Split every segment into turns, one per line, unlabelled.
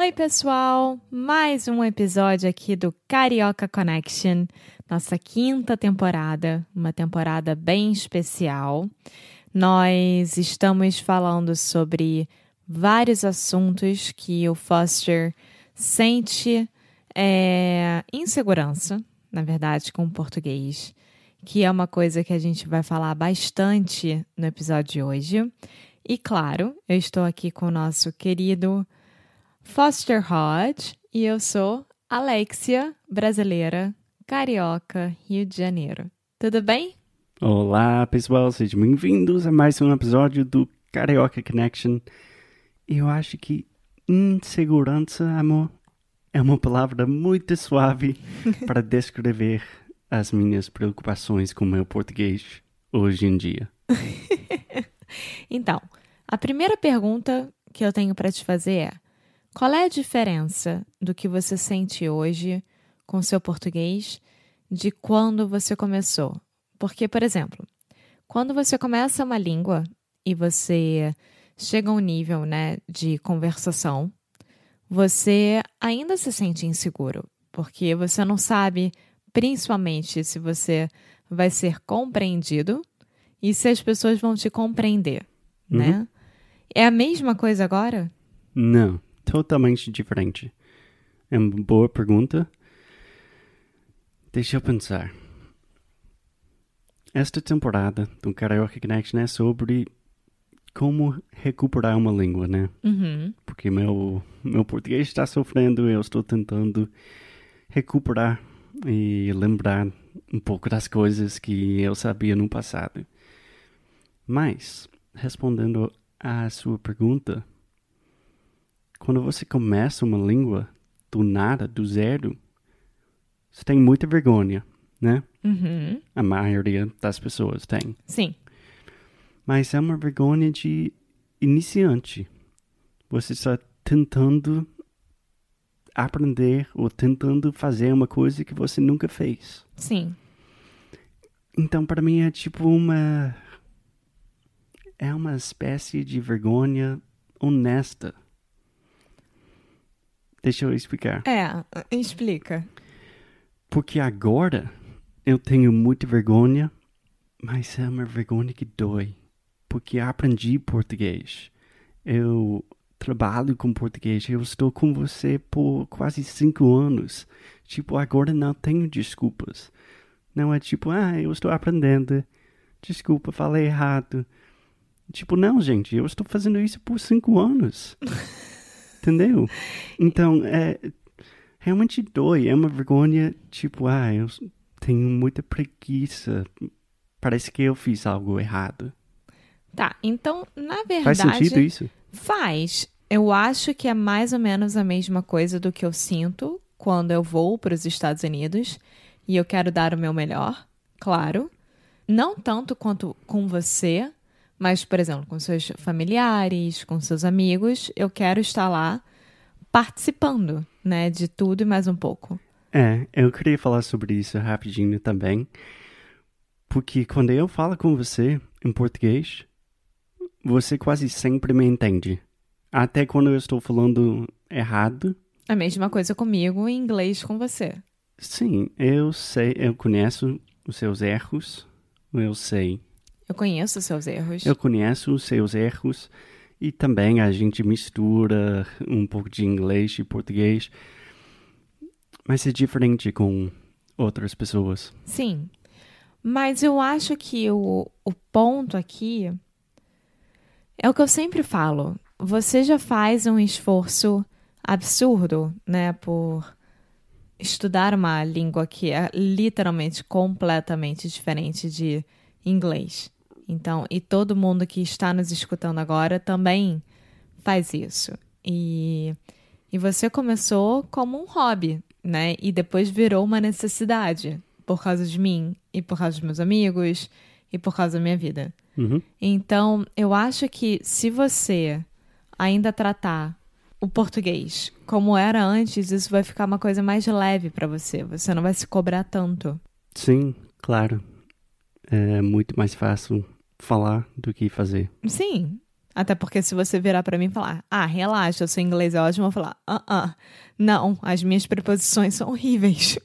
Oi, pessoal! Mais um episódio aqui do Carioca Connection, nossa quinta temporada, uma temporada bem especial. Nós estamos falando sobre vários assuntos que o Foster sente é, insegurança, na verdade, com o português, que é uma coisa que a gente vai falar bastante no episódio de hoje. E claro, eu estou aqui com o nosso querido Foster Hodge e eu sou Alexia, brasileira, carioca, Rio de Janeiro. Tudo bem?
Olá, pessoal, sejam bem-vindos a mais um episódio do Carioca Connection. Eu acho que insegurança, amor, é uma palavra muito suave para descrever as minhas preocupações com o meu português hoje em dia.
então, a primeira pergunta que eu tenho para te fazer é: qual é a diferença do que você sente hoje com seu português de quando você começou? Porque, por exemplo, quando você começa uma língua e você chega a um nível né, de conversação, você ainda se sente inseguro, porque você não sabe, principalmente, se você vai ser compreendido e se as pessoas vão te compreender,
Uhum.
né? É a mesma coisa agora?
Não, totalmente diferente. É uma boa pergunta. Deixa eu pensar. Esta temporada do Karaoke Connection é sobre como recuperar uma língua, né?
Uhum.
Porque meu, meu português está sofrendo, eu estou tentando recuperar e lembrar um pouco das coisas que eu sabia no passado. Mas, respondendo à sua pergunta, quando você começa uma língua do nada, do zero, você tem muita vergonha, né?
Uhum.
A maioria das pessoas tem.
Sim.
Mas é uma vergonha de iniciante. Você está tentando aprender ou tentando fazer uma coisa que você nunca fez.
Sim.
Então, para mim, é tipo uma. É uma espécie de vergonha honesta. Deixa eu explicar.
É, explica.
Porque agora eu tenho muita vergonha, mas é uma vergonha que dói. Porque aprendi português. Eu trabalho com português. Eu estou com você por quase cinco anos. Tipo, agora não tenho desculpas. Não é tipo, ah, eu estou aprendendo. Desculpa, falei errado. Tipo, não, gente, eu estou fazendo isso por cinco anos. Entendeu? Então, é. Realmente dói. É uma vergonha, tipo, ah, eu tenho muita preguiça. Parece que eu fiz algo errado.
Tá, então, na verdade.
Faz sentido isso?
Faz. Eu acho que é mais ou menos a mesma coisa do que eu sinto quando eu vou para os Estados Unidos e eu quero dar o meu melhor, claro. Não tanto quanto com você, mas, por exemplo, com seus familiares, com seus amigos, eu quero estar lá participando, né, de tudo e mais um pouco.
É, eu queria falar sobre isso rapidinho também. Porque quando eu falo com você em português, você quase sempre me entende. Até quando eu estou falando errado.
A mesma coisa comigo em inglês com você.
Sim, eu sei, eu conheço os seus erros. Eu sei.
Eu conheço seus erros.
Eu conheço os seus erros. E também a gente mistura um pouco de inglês e português. Mas é diferente com outras pessoas.
Sim. Mas eu acho que o, o ponto aqui é o que eu sempre falo. Você já faz um esforço absurdo, né, por estudar uma língua que é literalmente completamente diferente de inglês. Então, e todo mundo que está nos escutando agora também faz isso. E, e você começou como um hobby, né? E depois virou uma necessidade por causa de mim e por causa dos meus amigos e por causa da minha vida.
Uhum.
Então, eu acho que se você ainda tratar o português como era antes, isso vai ficar uma coisa mais leve para você. Você não vai se cobrar tanto.
Sim, claro. É muito mais fácil falar do que fazer.
Sim. Até porque se você virar para mim e falar, ah, relaxa, eu sou inglês é ótimo, eu vou falar, ah, ah, não, as minhas preposições são horríveis.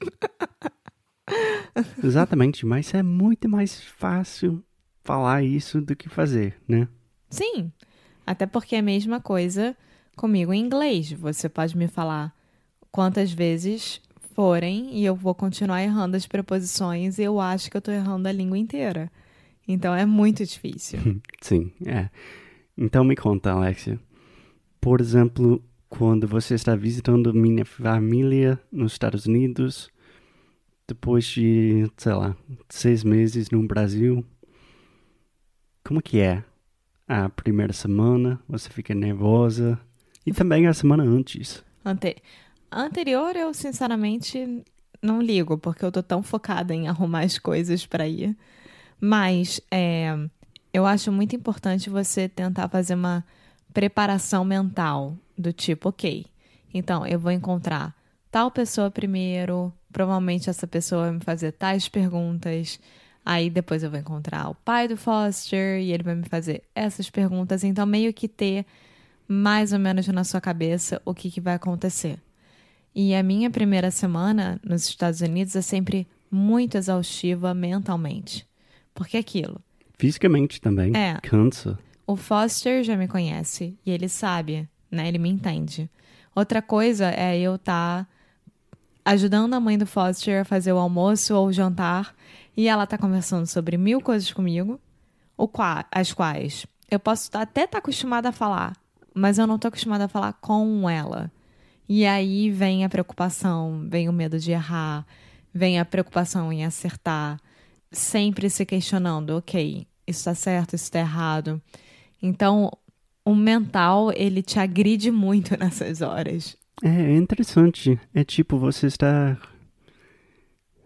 Exatamente, mas é muito mais fácil falar isso do que fazer, né?
Sim, até porque é a mesma coisa comigo em inglês. Você pode me falar quantas vezes forem e eu vou continuar errando as preposições e eu acho que eu tô errando a língua inteira. Então é muito difícil.
Sim, é. Então me conta, Alexia. Por exemplo, quando você está visitando minha família nos Estados Unidos, depois de, sei lá, seis meses no Brasil, como que é? A primeira semana, você fica nervosa? E também a semana antes.
Ante... Anterior, eu sinceramente não ligo, porque eu tô tão focada em arrumar as coisas para ir. Mas é, eu acho muito importante você tentar fazer uma preparação mental do tipo, ok, então eu vou encontrar tal pessoa primeiro, provavelmente essa pessoa vai me fazer tais perguntas. Aí depois eu vou encontrar o pai do Foster e ele vai me fazer essas perguntas. Então, meio que ter mais ou menos na sua cabeça o que, que vai acontecer. E a minha primeira semana nos Estados Unidos é sempre muito exaustiva mentalmente. Porque é aquilo.
Fisicamente também.
É.
Cansa.
O Foster já me conhece e ele sabe, né? Ele me entende. Outra coisa é eu estar tá ajudando a mãe do Foster a fazer o almoço ou o jantar e ela tá conversando sobre mil coisas comigo, o qua as quais eu posso tá, até estar tá acostumada a falar, mas eu não tô acostumada a falar com ela. E aí vem a preocupação, vem o medo de errar, vem a preocupação em acertar, sempre se questionando, ok, isso está certo, isso está errado. Então, o mental, ele te agride muito nessas horas.
É, é interessante. É tipo, você está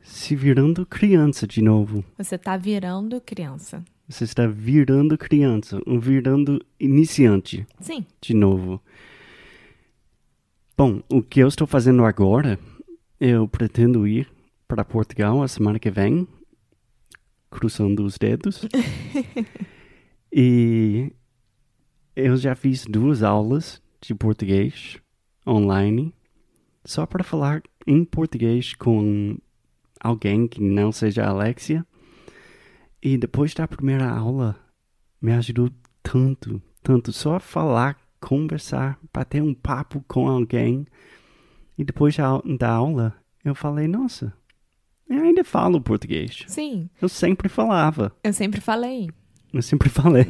se virando criança de novo.
Você está virando criança.
Você está virando criança, um virando iniciante.
Sim.
De novo. Bom, o que eu estou fazendo agora, eu pretendo ir para Portugal a semana que vem, cruzando os dedos. e eu já fiz duas aulas de português online só para falar em português com alguém que não seja a Alexia. E depois da primeira aula, me ajudou tanto, tanto só falar, conversar, bater um papo com alguém. E depois da aula, eu falei, nossa, eu ainda falo português.
Sim.
Eu sempre falava.
Eu sempre falei.
Eu sempre falei.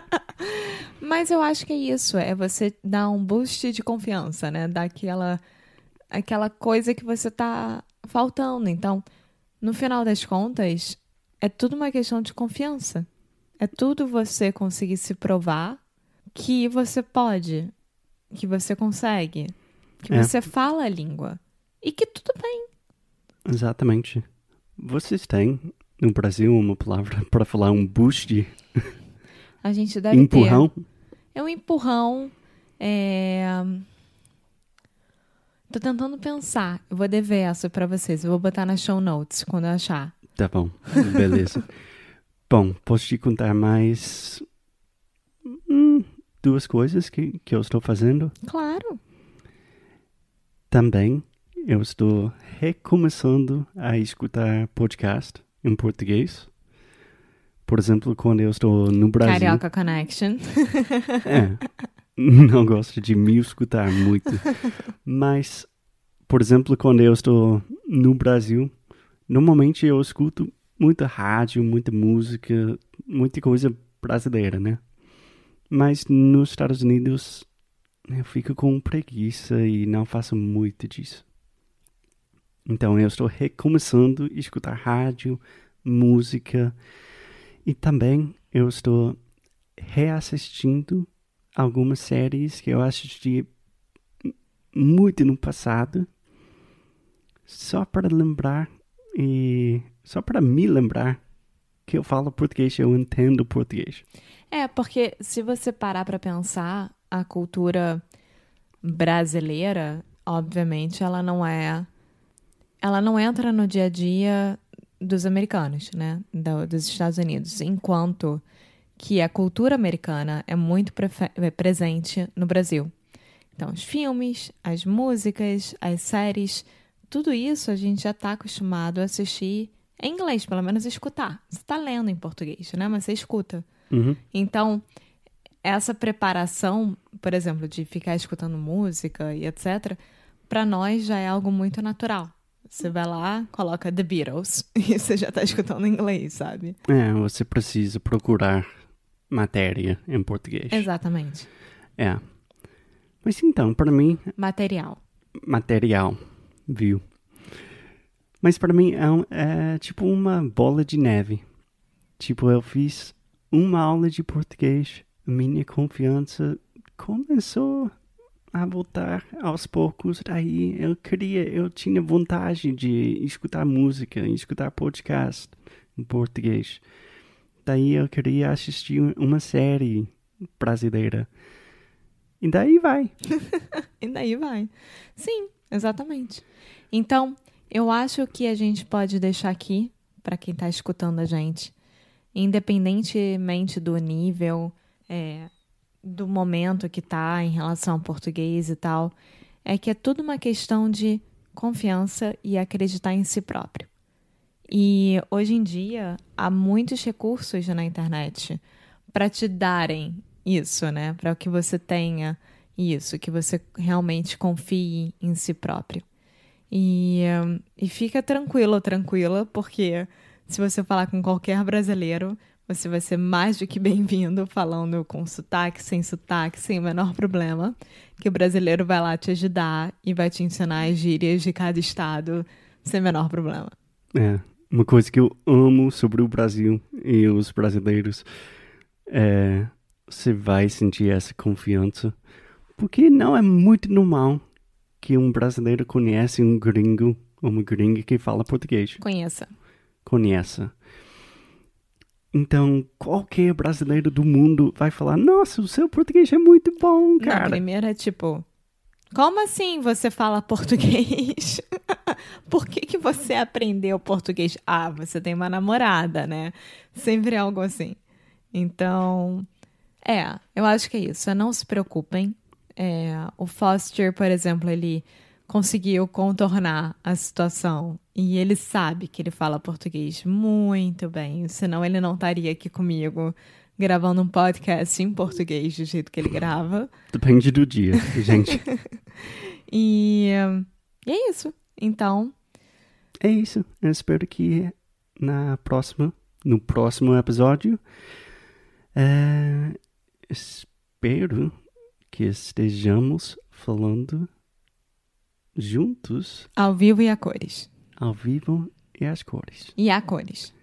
Mas eu acho que é isso, é você dar um boost de confiança, né? Dar aquela, aquela coisa que você tá faltando. Então, no final das contas, é tudo uma questão de confiança. É tudo você conseguir se provar que você pode, que você consegue, que é. você fala a língua e que tudo bem.
Exatamente. Vocês têm no Brasil uma palavra para falar um boost?
A gente deve
empurrão? ter.
É um empurrão. É... Tô tentando pensar. Eu vou dever essa para vocês. Eu vou botar na show notes quando eu achar.
Tá bom. Beleza. bom, posso te contar mais hum, duas coisas que, que eu estou fazendo?
Claro.
Também eu estou recomeçando a escutar podcast em português. Por exemplo, quando eu estou no Brasil.
Carioca Connection.
é. Não gosto de me escutar muito. Mas, por exemplo, quando eu estou no Brasil, normalmente eu escuto muita rádio, muita música, muita coisa brasileira, né? Mas nos Estados Unidos eu fico com preguiça e não faço muito disso. Então eu estou recomeçando a escutar rádio, música e também eu estou reassistindo algumas séries que eu assisti muito no passado, só para lembrar e só para me lembrar que eu falo português, eu entendo português.
É, porque se você parar para pensar, a cultura brasileira, obviamente, ela não é ela não entra no dia a dia dos americanos, né, Do, dos Estados Unidos, enquanto que a cultura americana é muito é presente no Brasil. Então, os filmes, as músicas, as séries, tudo isso a gente já está acostumado a assistir em inglês, pelo menos escutar. Você está lendo em português, né? Mas você escuta.
Uhum.
Então, essa preparação, por exemplo, de ficar escutando música e etc., para nós já é algo muito natural. Você vai lá, coloca The Beatles e você já está escutando em inglês, sabe?
É, você precisa procurar matéria em português.
Exatamente.
É. Mas então, para mim.
Material.
Material, viu? Mas para mim é, um, é tipo uma bola de neve. Tipo, eu fiz uma aula de português, minha confiança começou a voltar aos poucos. Daí eu queria, eu tinha vontade de escutar música, escutar podcast em português. Daí eu queria assistir uma série brasileira. E daí vai.
e daí vai. Sim, exatamente. Então, eu acho que a gente pode deixar aqui, para quem está escutando a gente, independentemente do nível, é, do momento que está em relação ao português e tal, é que é tudo uma questão de confiança e acreditar em si próprio. E hoje em dia há muitos recursos na internet para te darem isso, né? Para que você tenha isso, que você realmente confie em si próprio. E, e fica tranquilo, tranquila, porque se você falar com qualquer brasileiro, você vai ser mais do que bem-vindo falando com sotaque, sem sotaque, sem o menor problema. Que o brasileiro vai lá te ajudar e vai te ensinar as gírias de cada estado sem o menor problema.
É, uma coisa que eu amo sobre o Brasil e os brasileiros é você vai sentir essa confiança porque não é muito normal que um brasileiro conhece um gringo ou uma gringa que fala português.
Conheça
conheça. Então, qualquer brasileiro do mundo vai falar: Nossa, o seu português é muito bom, cara.
Na primeira é tipo: Como assim você fala português? Por que, que você aprendeu português? Ah, você tem uma namorada, né? Sempre é algo assim. Então, é, eu acho que é isso. Não se preocupem. É, o Foster, por exemplo, ele conseguiu contornar a situação e ele sabe que ele fala português muito bem, senão ele não estaria aqui comigo gravando um podcast em português do jeito que ele grava.
Depende do dia, gente.
e, e, é isso. Então.
É isso. Eu espero que na próxima, no próximo episódio, é, espero que estejamos falando juntos.
Ao vivo e a cores.
Ao vivo e as cores.
E a cores.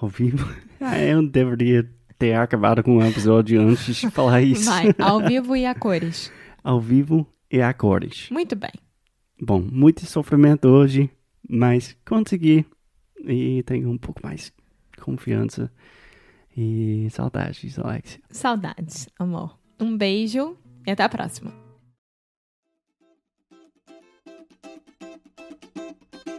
Ao vivo. Eu deveria ter acabado com o episódio antes de falar isso.
Vai, ao vivo e a cores.
Ao vivo e a cores.
Muito bem.
Bom, muito sofrimento hoje, mas consegui. E tenho um pouco mais confiança. E saudades, Alexia.
Saudades, amor. Um beijo e até a próxima.